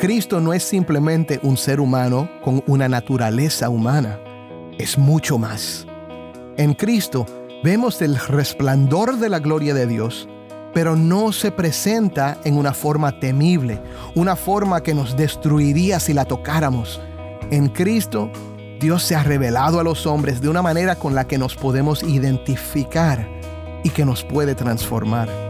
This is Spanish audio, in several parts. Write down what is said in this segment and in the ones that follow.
Cristo no es simplemente un ser humano con una naturaleza humana, es mucho más. En Cristo vemos el resplandor de la gloria de Dios, pero no se presenta en una forma temible, una forma que nos destruiría si la tocáramos. En Cristo, Dios se ha revelado a los hombres de una manera con la que nos podemos identificar y que nos puede transformar.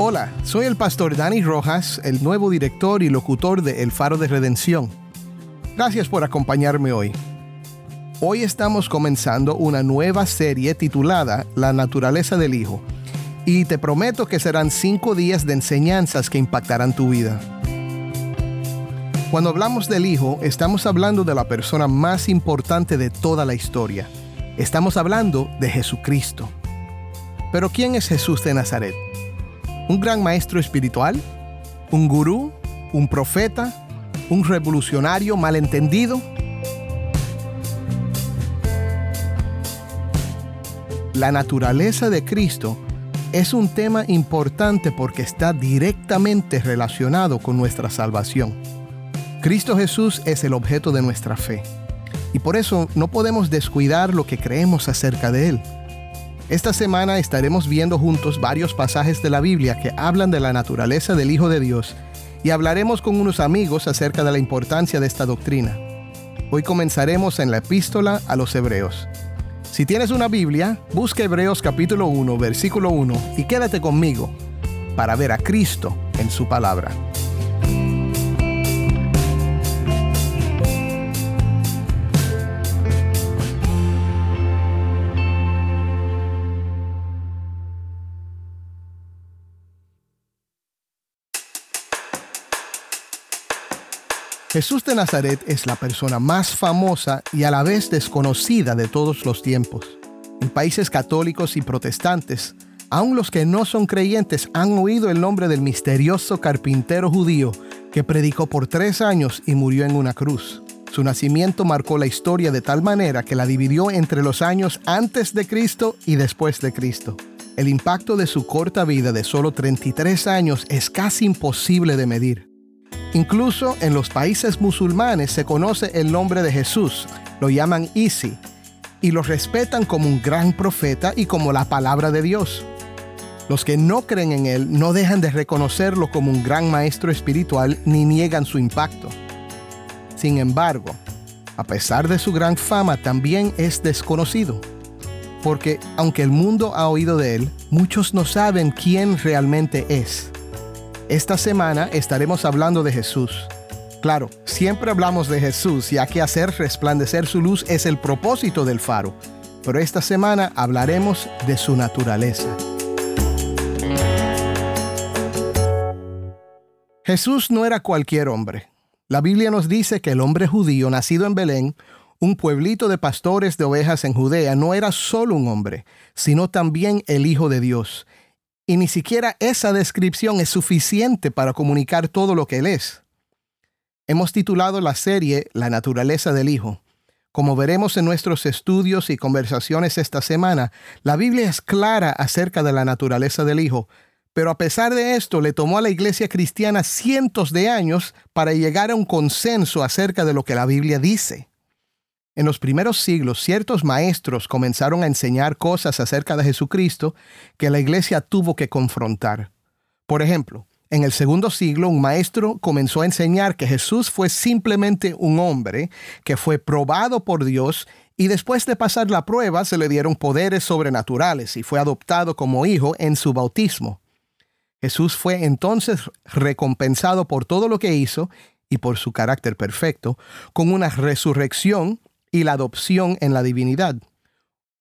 Hola, soy el pastor Dani Rojas, el nuevo director y locutor de El Faro de Redención. Gracias por acompañarme hoy. Hoy estamos comenzando una nueva serie titulada La naturaleza del Hijo, y te prometo que serán cinco días de enseñanzas que impactarán tu vida. Cuando hablamos del Hijo, estamos hablando de la persona más importante de toda la historia. Estamos hablando de Jesucristo. Pero ¿quién es Jesús de Nazaret? Un gran maestro espiritual, un gurú, un profeta, un revolucionario malentendido. La naturaleza de Cristo es un tema importante porque está directamente relacionado con nuestra salvación. Cristo Jesús es el objeto de nuestra fe y por eso no podemos descuidar lo que creemos acerca de Él. Esta semana estaremos viendo juntos varios pasajes de la Biblia que hablan de la naturaleza del Hijo de Dios y hablaremos con unos amigos acerca de la importancia de esta doctrina. Hoy comenzaremos en la epístola a los Hebreos. Si tienes una Biblia, busca Hebreos capítulo 1, versículo 1 y quédate conmigo para ver a Cristo en su palabra. Jesús de Nazaret es la persona más famosa y a la vez desconocida de todos los tiempos. En países católicos y protestantes, aun los que no son creyentes han oído el nombre del misterioso carpintero judío que predicó por tres años y murió en una cruz. Su nacimiento marcó la historia de tal manera que la dividió entre los años antes de Cristo y después de Cristo. El impacto de su corta vida de solo 33 años es casi imposible de medir. Incluso en los países musulmanes se conoce el nombre de Jesús, lo llaman Isi, y lo respetan como un gran profeta y como la palabra de Dios. Los que no creen en Él no dejan de reconocerlo como un gran maestro espiritual ni niegan su impacto. Sin embargo, a pesar de su gran fama, también es desconocido. Porque aunque el mundo ha oído de Él, muchos no saben quién realmente es. Esta semana estaremos hablando de Jesús. Claro, siempre hablamos de Jesús, ya que hacer resplandecer su luz es el propósito del faro. Pero esta semana hablaremos de su naturaleza. Jesús no era cualquier hombre. La Biblia nos dice que el hombre judío nacido en Belén, un pueblito de pastores de ovejas en Judea, no era solo un hombre, sino también el Hijo de Dios, y ni siquiera esa descripción es suficiente para comunicar todo lo que Él es. Hemos titulado la serie La naturaleza del Hijo. Como veremos en nuestros estudios y conversaciones esta semana, la Biblia es clara acerca de la naturaleza del Hijo, pero a pesar de esto le tomó a la iglesia cristiana cientos de años para llegar a un consenso acerca de lo que la Biblia dice. En los primeros siglos, ciertos maestros comenzaron a enseñar cosas acerca de Jesucristo que la iglesia tuvo que confrontar. Por ejemplo, en el segundo siglo, un maestro comenzó a enseñar que Jesús fue simplemente un hombre que fue probado por Dios y después de pasar la prueba se le dieron poderes sobrenaturales y fue adoptado como hijo en su bautismo. Jesús fue entonces recompensado por todo lo que hizo y por su carácter perfecto, con una resurrección y la adopción en la divinidad.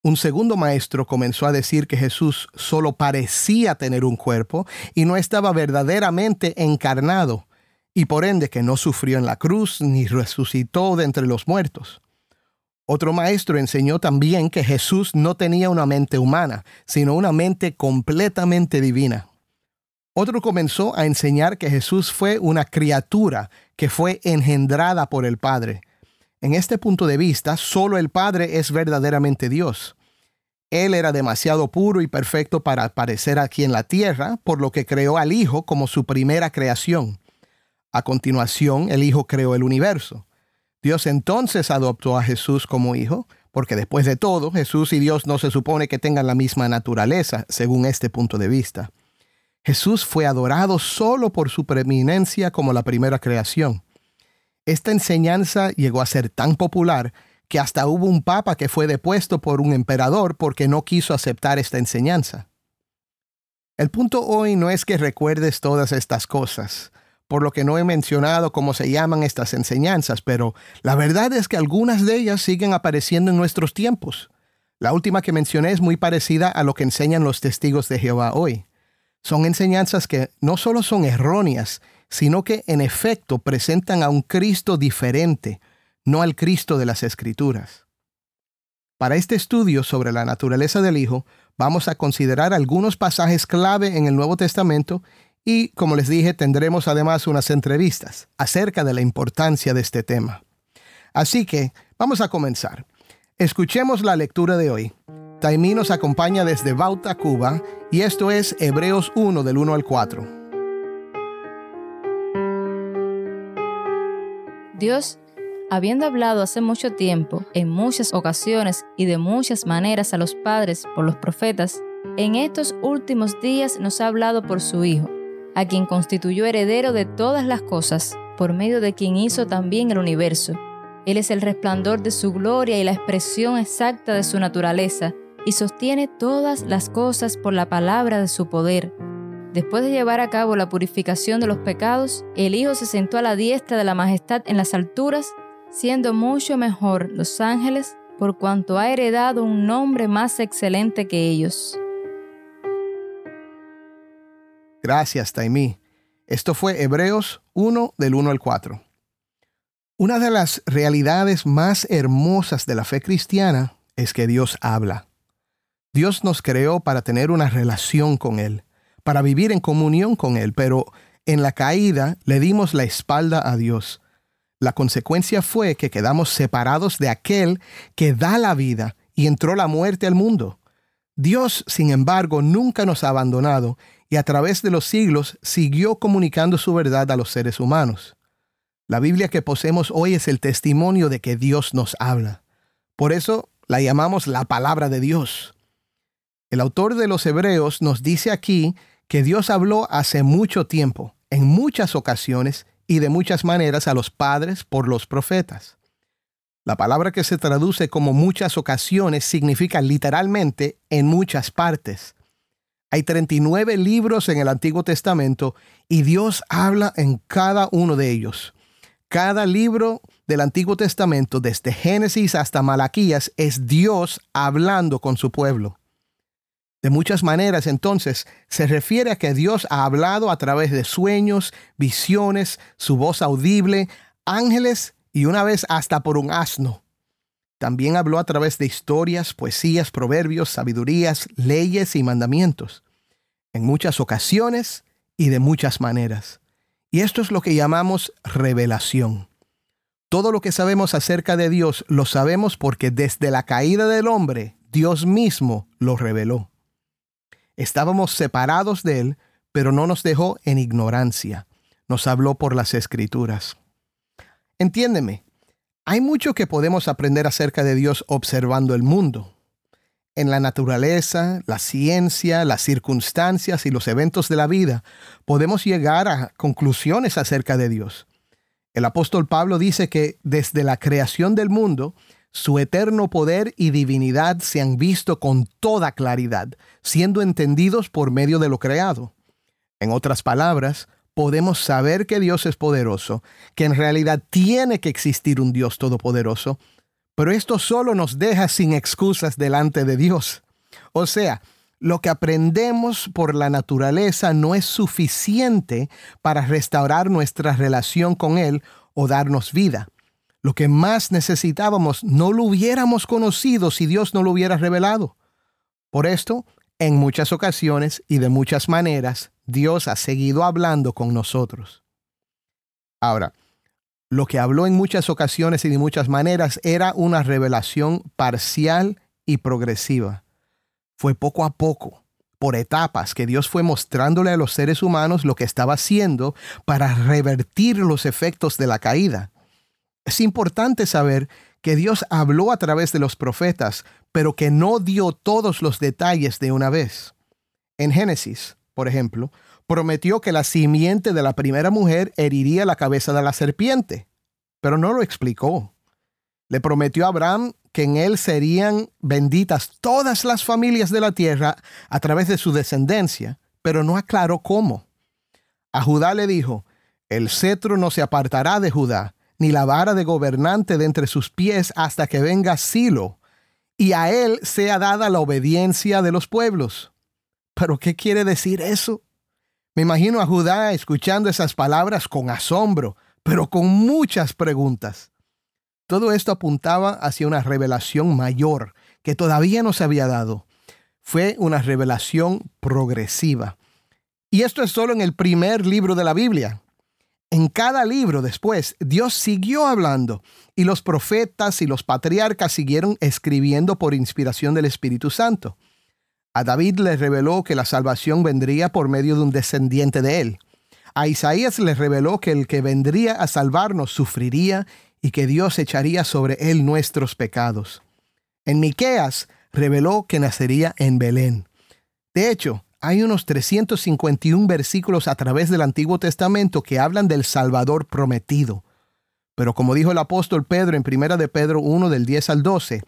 Un segundo maestro comenzó a decir que Jesús solo parecía tener un cuerpo y no estaba verdaderamente encarnado, y por ende que no sufrió en la cruz ni resucitó de entre los muertos. Otro maestro enseñó también que Jesús no tenía una mente humana, sino una mente completamente divina. Otro comenzó a enseñar que Jesús fue una criatura que fue engendrada por el Padre. En este punto de vista, solo el Padre es verdaderamente Dios. Él era demasiado puro y perfecto para aparecer aquí en la tierra, por lo que creó al Hijo como su primera creación. A continuación, el Hijo creó el universo. Dios entonces adoptó a Jesús como hijo, porque después de todo, Jesús y Dios no se supone que tengan la misma naturaleza, según este punto de vista. Jesús fue adorado solo por su preeminencia como la primera creación. Esta enseñanza llegó a ser tan popular que hasta hubo un papa que fue depuesto por un emperador porque no quiso aceptar esta enseñanza. El punto hoy no es que recuerdes todas estas cosas, por lo que no he mencionado cómo se llaman estas enseñanzas, pero la verdad es que algunas de ellas siguen apareciendo en nuestros tiempos. La última que mencioné es muy parecida a lo que enseñan los testigos de Jehová hoy. Son enseñanzas que no solo son erróneas, sino que en efecto presentan a un Cristo diferente, no al Cristo de las Escrituras. Para este estudio sobre la naturaleza del Hijo, vamos a considerar algunos pasajes clave en el Nuevo Testamento y, como les dije, tendremos además unas entrevistas acerca de la importancia de este tema. Así que, vamos a comenzar. Escuchemos la lectura de hoy. Taimí nos acompaña desde Bauta, Cuba, y esto es Hebreos 1 del 1 al 4. Dios, habiendo hablado hace mucho tiempo, en muchas ocasiones y de muchas maneras a los padres por los profetas, en estos últimos días nos ha hablado por su Hijo, a quien constituyó heredero de todas las cosas, por medio de quien hizo también el universo. Él es el resplandor de su gloria y la expresión exacta de su naturaleza y sostiene todas las cosas por la palabra de su poder. Después de llevar a cabo la purificación de los pecados, el Hijo se sentó a la diestra de la majestad en las alturas, siendo mucho mejor los ángeles por cuanto ha heredado un nombre más excelente que ellos. Gracias, Taimí. Esto fue Hebreos 1 del 1 al 4. Una de las realidades más hermosas de la fe cristiana es que Dios habla. Dios nos creó para tener una relación con Él, para vivir en comunión con Él, pero en la caída le dimos la espalda a Dios. La consecuencia fue que quedamos separados de aquel que da la vida y entró la muerte al mundo. Dios, sin embargo, nunca nos ha abandonado y a través de los siglos siguió comunicando su verdad a los seres humanos. La Biblia que poseemos hoy es el testimonio de que Dios nos habla. Por eso la llamamos la palabra de Dios. El autor de los Hebreos nos dice aquí que Dios habló hace mucho tiempo, en muchas ocasiones y de muchas maneras a los padres por los profetas. La palabra que se traduce como muchas ocasiones significa literalmente en muchas partes. Hay 39 libros en el Antiguo Testamento y Dios habla en cada uno de ellos. Cada libro del Antiguo Testamento, desde Génesis hasta Malaquías, es Dios hablando con su pueblo. De muchas maneras, entonces, se refiere a que Dios ha hablado a través de sueños, visiones, su voz audible, ángeles y una vez hasta por un asno. También habló a través de historias, poesías, proverbios, sabidurías, leyes y mandamientos. En muchas ocasiones y de muchas maneras. Y esto es lo que llamamos revelación. Todo lo que sabemos acerca de Dios lo sabemos porque desde la caída del hombre, Dios mismo lo reveló. Estábamos separados de Él, pero no nos dejó en ignorancia. Nos habló por las escrituras. Entiéndeme, hay mucho que podemos aprender acerca de Dios observando el mundo. En la naturaleza, la ciencia, las circunstancias y los eventos de la vida, podemos llegar a conclusiones acerca de Dios. El apóstol Pablo dice que desde la creación del mundo, su eterno poder y divinidad se han visto con toda claridad, siendo entendidos por medio de lo creado. En otras palabras, podemos saber que Dios es poderoso, que en realidad tiene que existir un Dios todopoderoso, pero esto solo nos deja sin excusas delante de Dios. O sea, lo que aprendemos por la naturaleza no es suficiente para restaurar nuestra relación con Él o darnos vida. Lo que más necesitábamos no lo hubiéramos conocido si Dios no lo hubiera revelado. Por esto, en muchas ocasiones y de muchas maneras, Dios ha seguido hablando con nosotros. Ahora, lo que habló en muchas ocasiones y de muchas maneras era una revelación parcial y progresiva. Fue poco a poco, por etapas, que Dios fue mostrándole a los seres humanos lo que estaba haciendo para revertir los efectos de la caída. Es importante saber que Dios habló a través de los profetas, pero que no dio todos los detalles de una vez. En Génesis, por ejemplo, prometió que la simiente de la primera mujer heriría la cabeza de la serpiente, pero no lo explicó. Le prometió a Abraham que en él serían benditas todas las familias de la tierra a través de su descendencia, pero no aclaró cómo. A Judá le dijo, el cetro no se apartará de Judá, ni la vara de gobernante de entre sus pies hasta que venga Silo, y a él sea dada la obediencia de los pueblos. ¿Pero qué quiere decir eso? Me imagino a Judá escuchando esas palabras con asombro, pero con muchas preguntas. Todo esto apuntaba hacia una revelación mayor que todavía no se había dado. Fue una revelación progresiva. Y esto es solo en el primer libro de la Biblia. En cada libro después, Dios siguió hablando y los profetas y los patriarcas siguieron escribiendo por inspiración del Espíritu Santo. A David le reveló que la salvación vendría por medio de un descendiente de él. A Isaías le reveló que el que vendría a salvarnos sufriría y que Dios echaría sobre él nuestros pecados. En Miqueas reveló que nacería en Belén. De hecho, hay unos 351 versículos a través del Antiguo Testamento que hablan del Salvador prometido. Pero como dijo el apóstol Pedro en 1 de Pedro 1 del 10 al 12,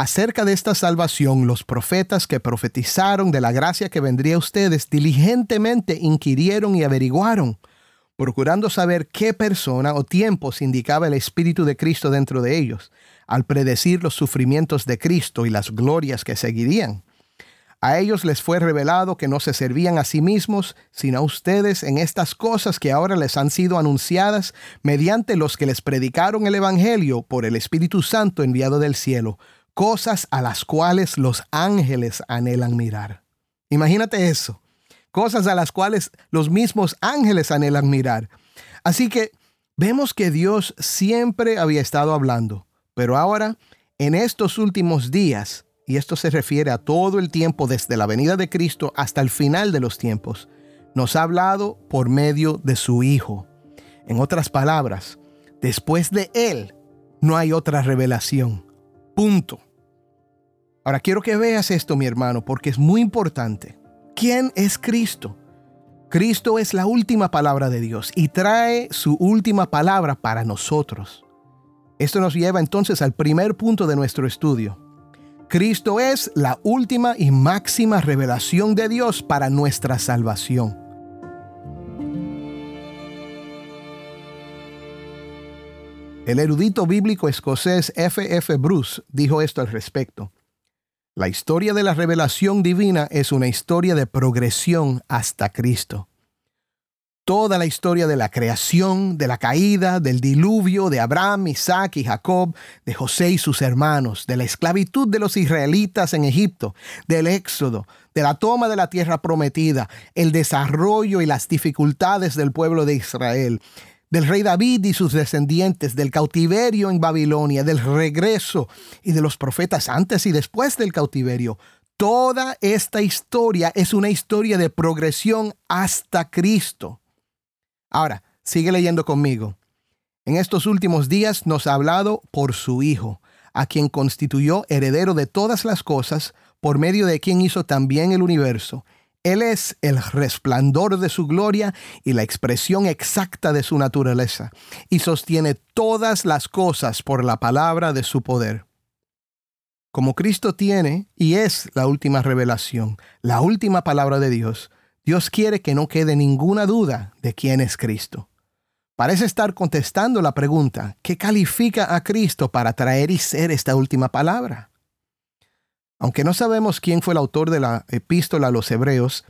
Acerca de esta salvación, los profetas que profetizaron de la gracia que vendría a ustedes diligentemente inquirieron y averiguaron, procurando saber qué persona o tiempos indicaba el Espíritu de Cristo dentro de ellos, al predecir los sufrimientos de Cristo y las glorias que seguirían. A ellos les fue revelado que no se servían a sí mismos, sino a ustedes en estas cosas que ahora les han sido anunciadas mediante los que les predicaron el Evangelio por el Espíritu Santo enviado del cielo cosas a las cuales los ángeles anhelan mirar. Imagínate eso, cosas a las cuales los mismos ángeles anhelan mirar. Así que vemos que Dios siempre había estado hablando, pero ahora, en estos últimos días, y esto se refiere a todo el tiempo desde la venida de Cristo hasta el final de los tiempos, nos ha hablado por medio de su Hijo. En otras palabras, después de Él no hay otra revelación. Punto. Ahora quiero que veas esto, mi hermano, porque es muy importante. ¿Quién es Cristo? Cristo es la última palabra de Dios y trae su última palabra para nosotros. Esto nos lleva entonces al primer punto de nuestro estudio. Cristo es la última y máxima revelación de Dios para nuestra salvación. El erudito bíblico escocés F. F. Bruce dijo esto al respecto. La historia de la revelación divina es una historia de progresión hasta Cristo. Toda la historia de la creación, de la caída, del diluvio, de Abraham, Isaac y Jacob, de José y sus hermanos, de la esclavitud de los israelitas en Egipto, del éxodo, de la toma de la tierra prometida, el desarrollo y las dificultades del pueblo de Israel, del rey David y sus descendientes, del cautiverio en Babilonia, del regreso y de los profetas antes y después del cautiverio. Toda esta historia es una historia de progresión hasta Cristo. Ahora, sigue leyendo conmigo. En estos últimos días nos ha hablado por su Hijo, a quien constituyó heredero de todas las cosas, por medio de quien hizo también el universo él es el resplandor de su gloria y la expresión exacta de su naturaleza, y sostiene todas las cosas por la palabra de su poder. Como Cristo tiene y es la última revelación, la última palabra de Dios, Dios quiere que no quede ninguna duda de quién es Cristo. Parece estar contestando la pregunta, ¿qué califica a Cristo para traer y ser esta última palabra? Aunque no sabemos quién fue el autor de la epístola a los hebreos,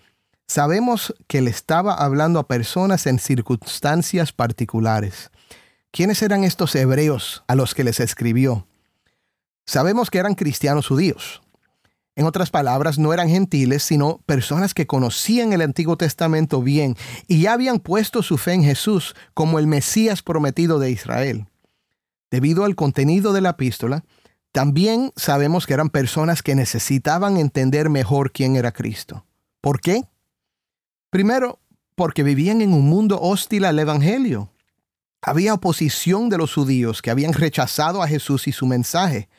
sabemos que le estaba hablando a personas en circunstancias particulares. ¿Quiénes eran estos hebreos a los que les escribió? Sabemos que eran cristianos judíos. En otras palabras, no eran gentiles, sino personas que conocían el Antiguo Testamento bien y ya habían puesto su fe en Jesús como el Mesías prometido de Israel. Debido al contenido de la epístola, también sabemos que eran personas que necesitaban entender mejor quién era Cristo. ¿Por qué? Primero, porque vivían en un mundo hostil al Evangelio. Había oposición de los judíos que habían rechazado a Jesús y su mensaje.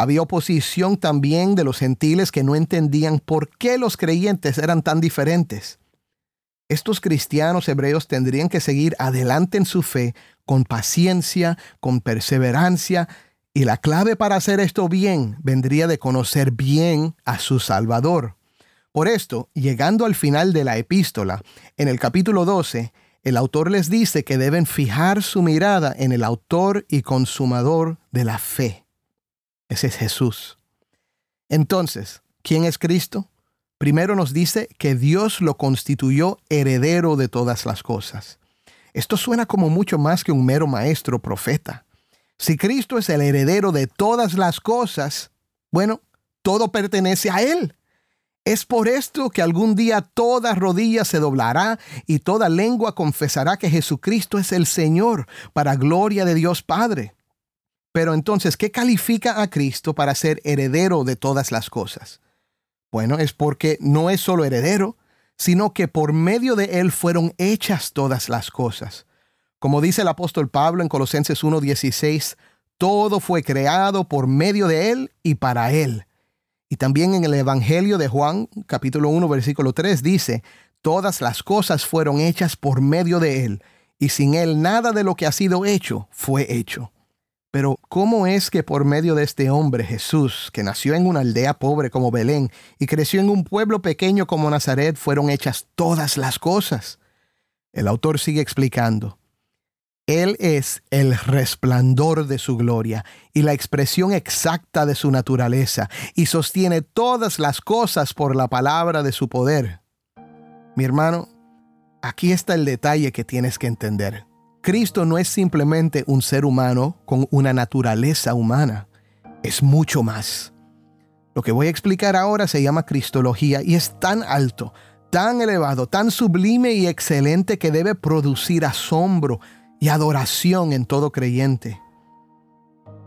Había oposición también de los gentiles que no entendían por qué los creyentes eran tan diferentes. Estos cristianos hebreos tendrían que seguir adelante en su fe con paciencia, con perseverancia y la clave para hacer esto bien vendría de conocer bien a su Salvador. Por esto, llegando al final de la epístola, en el capítulo 12, el autor les dice que deben fijar su mirada en el autor y consumador de la fe. Ese es Jesús. Entonces, ¿quién es Cristo? Primero nos dice que Dios lo constituyó heredero de todas las cosas. Esto suena como mucho más que un mero maestro profeta. Si Cristo es el heredero de todas las cosas, bueno, todo pertenece a Él. Es por esto que algún día toda rodilla se doblará y toda lengua confesará que Jesucristo es el Señor, para gloria de Dios Padre. Pero entonces, ¿qué califica a Cristo para ser heredero de todas las cosas? Bueno, es porque no es solo heredero, sino que por medio de Él fueron hechas todas las cosas. Como dice el apóstol Pablo en Colosenses 1.16, todo fue creado por medio de Él y para Él. Y también en el Evangelio de Juan, capítulo 1, versículo 3, dice, todas las cosas fueron hechas por medio de Él, y sin Él nada de lo que ha sido hecho fue hecho. Pero ¿cómo es que por medio de este hombre Jesús, que nació en una aldea pobre como Belén y creció en un pueblo pequeño como Nazaret, fueron hechas todas las cosas? El autor sigue explicando. Él es el resplandor de su gloria y la expresión exacta de su naturaleza, y sostiene todas las cosas por la palabra de su poder. Mi hermano, aquí está el detalle que tienes que entender. Cristo no es simplemente un ser humano con una naturaleza humana, es mucho más. Lo que voy a explicar ahora se llama Cristología y es tan alto, tan elevado, tan sublime y excelente que debe producir asombro, y adoración en todo creyente.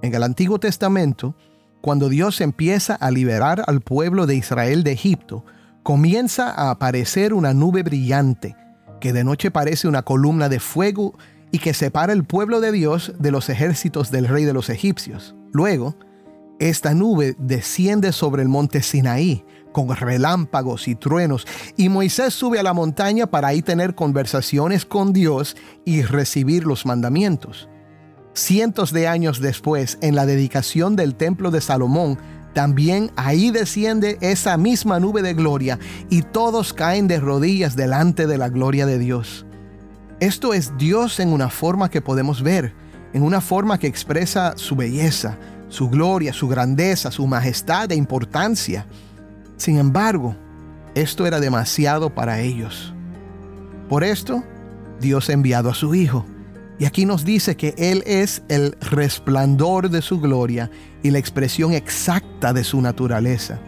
En el Antiguo Testamento, cuando Dios empieza a liberar al pueblo de Israel de Egipto, comienza a aparecer una nube brillante, que de noche parece una columna de fuego y que separa el pueblo de Dios de los ejércitos del rey de los egipcios. Luego, esta nube desciende sobre el monte Sinaí, con relámpagos y truenos, y Moisés sube a la montaña para ahí tener conversaciones con Dios y recibir los mandamientos. Cientos de años después, en la dedicación del templo de Salomón, también ahí desciende esa misma nube de gloria y todos caen de rodillas delante de la gloria de Dios. Esto es Dios en una forma que podemos ver, en una forma que expresa su belleza, su gloria, su grandeza, su majestad e importancia. Sin embargo, esto era demasiado para ellos. Por esto, Dios ha enviado a su Hijo. Y aquí nos dice que Él es el resplandor de su gloria y la expresión exacta de su naturaleza.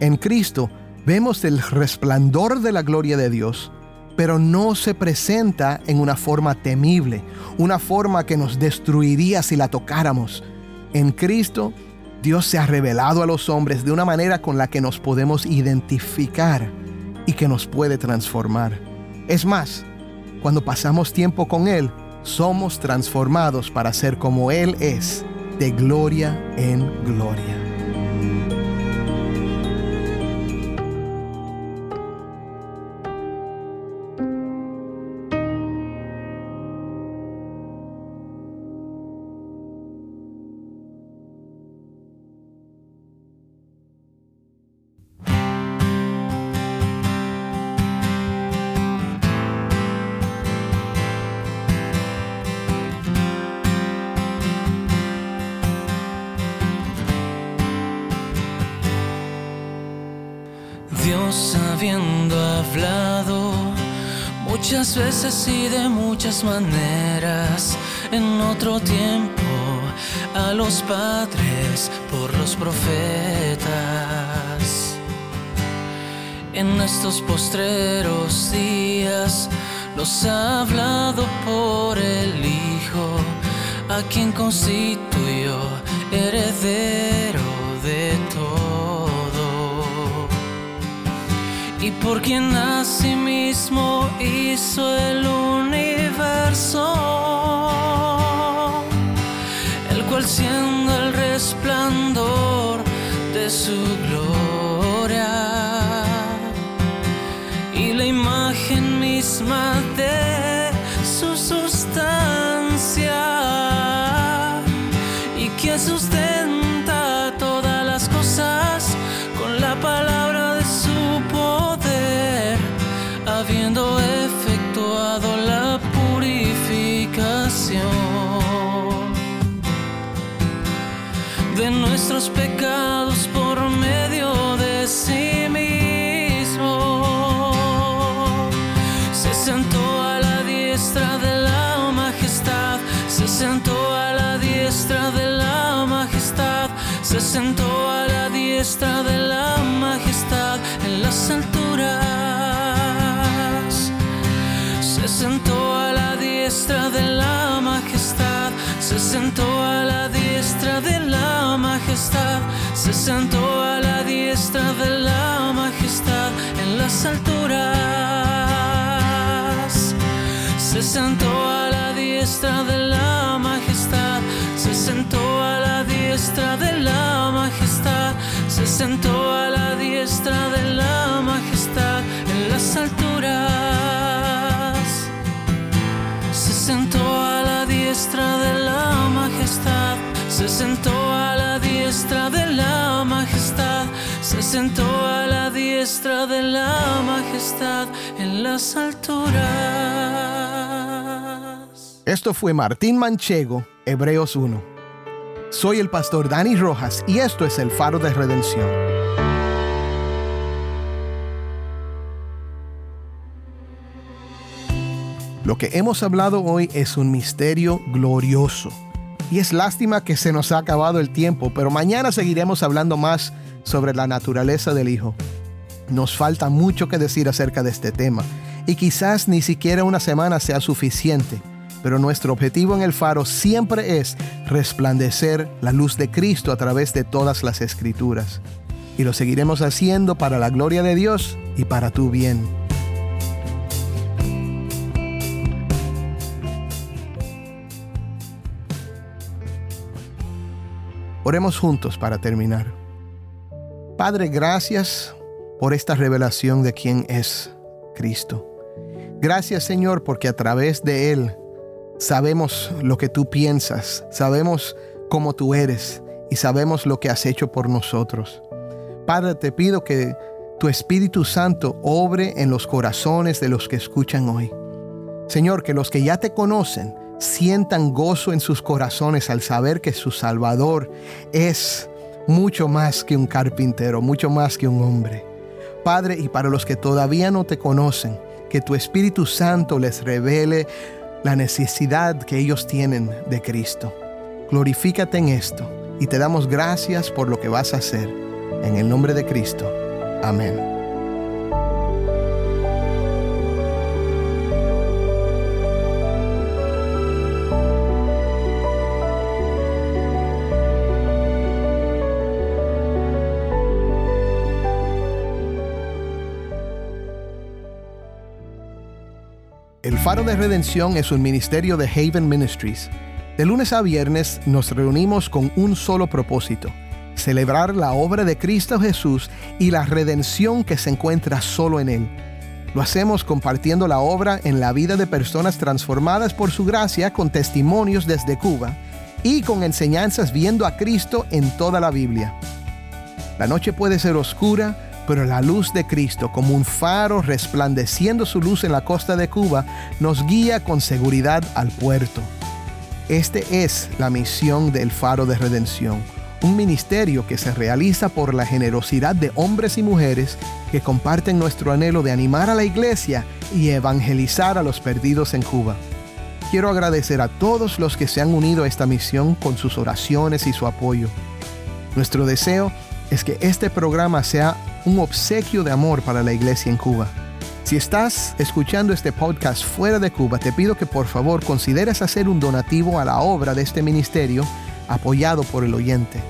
En Cristo vemos el resplandor de la gloria de Dios, pero no se presenta en una forma temible, una forma que nos destruiría si la tocáramos. En Cristo Dios se ha revelado a los hombres de una manera con la que nos podemos identificar y que nos puede transformar. Es más, cuando pasamos tiempo con Él, somos transformados para ser como Él es, de gloria en gloria. Habiendo hablado muchas veces y de muchas maneras en otro tiempo a los padres por los profetas. En estos postreros días los ha hablado por el Hijo, a quien constituyó heredero de todo. Y por quien mismo hizo el universo, el cual siendo el resplandor de su gloria y la imagen misma de su sustancia nuestros pecados por medio de sí mismo. Se sentó a la diestra de la majestad, se sentó a la diestra de la majestad, se sentó a la diestra de la majestad en las alturas. Se sentó a la diestra de la majestad, se sentó se sentó a la diestra de la majestad en las alturas. Se sentó a la diestra de la majestad, se sentó a la diestra de la majestad, se sentó a la diestra de la majestad en las alturas se sentó a la diestra de la majestad, se sentó a la diestra de la majestad, se sentó a la diestra de la majestad en las alturas. Esto fue Martín Manchego, Hebreos 1. Soy el pastor Dani Rojas y esto es el faro de redención. Lo que hemos hablado hoy es un misterio glorioso. Y es lástima que se nos ha acabado el tiempo, pero mañana seguiremos hablando más sobre la naturaleza del Hijo. Nos falta mucho que decir acerca de este tema, y quizás ni siquiera una semana sea suficiente, pero nuestro objetivo en el faro siempre es resplandecer la luz de Cristo a través de todas las escrituras. Y lo seguiremos haciendo para la gloria de Dios y para tu bien. Oremos juntos para terminar. Padre, gracias por esta revelación de quién es Cristo. Gracias Señor porque a través de Él sabemos lo que tú piensas, sabemos cómo tú eres y sabemos lo que has hecho por nosotros. Padre, te pido que tu Espíritu Santo obre en los corazones de los que escuchan hoy. Señor, que los que ya te conocen, sientan gozo en sus corazones al saber que su Salvador es mucho más que un carpintero, mucho más que un hombre. Padre, y para los que todavía no te conocen, que tu Espíritu Santo les revele la necesidad que ellos tienen de Cristo. Glorifícate en esto y te damos gracias por lo que vas a hacer. En el nombre de Cristo. Amén. El Faro de Redención es un ministerio de Haven Ministries. De lunes a viernes nos reunimos con un solo propósito, celebrar la obra de Cristo Jesús y la redención que se encuentra solo en Él. Lo hacemos compartiendo la obra en la vida de personas transformadas por su gracia con testimonios desde Cuba y con enseñanzas viendo a Cristo en toda la Biblia. La noche puede ser oscura, pero la luz de Cristo, como un faro resplandeciendo su luz en la costa de Cuba, nos guía con seguridad al puerto. Este es la misión del faro de redención, un ministerio que se realiza por la generosidad de hombres y mujeres que comparten nuestro anhelo de animar a la iglesia y evangelizar a los perdidos en Cuba. Quiero agradecer a todos los que se han unido a esta misión con sus oraciones y su apoyo. Nuestro deseo es que este programa sea un obsequio de amor para la iglesia en Cuba. Si estás escuchando este podcast fuera de Cuba, te pido que por favor consideres hacer un donativo a la obra de este ministerio apoyado por el oyente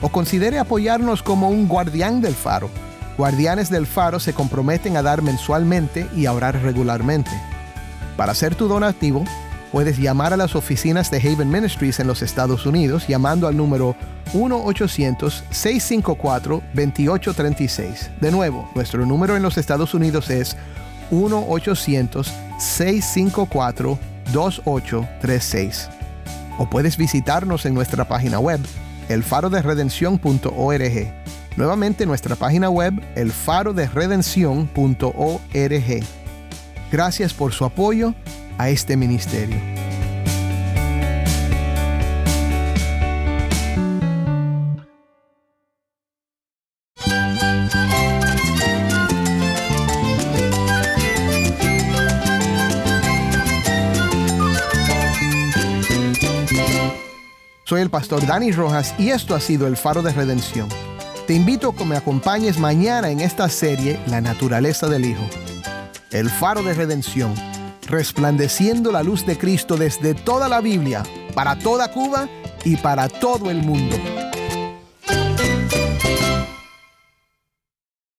o considere apoyarnos como un guardián del faro. Guardianes del faro se comprometen a dar mensualmente y a orar regularmente. Para hacer tu donativo, puedes llamar a las oficinas de Haven Ministries en los Estados Unidos llamando al número 1-800-654-2836. De nuevo, nuestro número en los Estados Unidos es 1-800-654-2836. O puedes visitarnos en nuestra página web elfaroderedención.org. Nuevamente nuestra página web, elfaroderedención.org. Gracias por su apoyo a este ministerio. Soy el pastor Dani Rojas y esto ha sido el Faro de Redención. Te invito a que me acompañes mañana en esta serie La naturaleza del Hijo. El Faro de Redención, resplandeciendo la luz de Cristo desde toda la Biblia, para toda Cuba y para todo el mundo.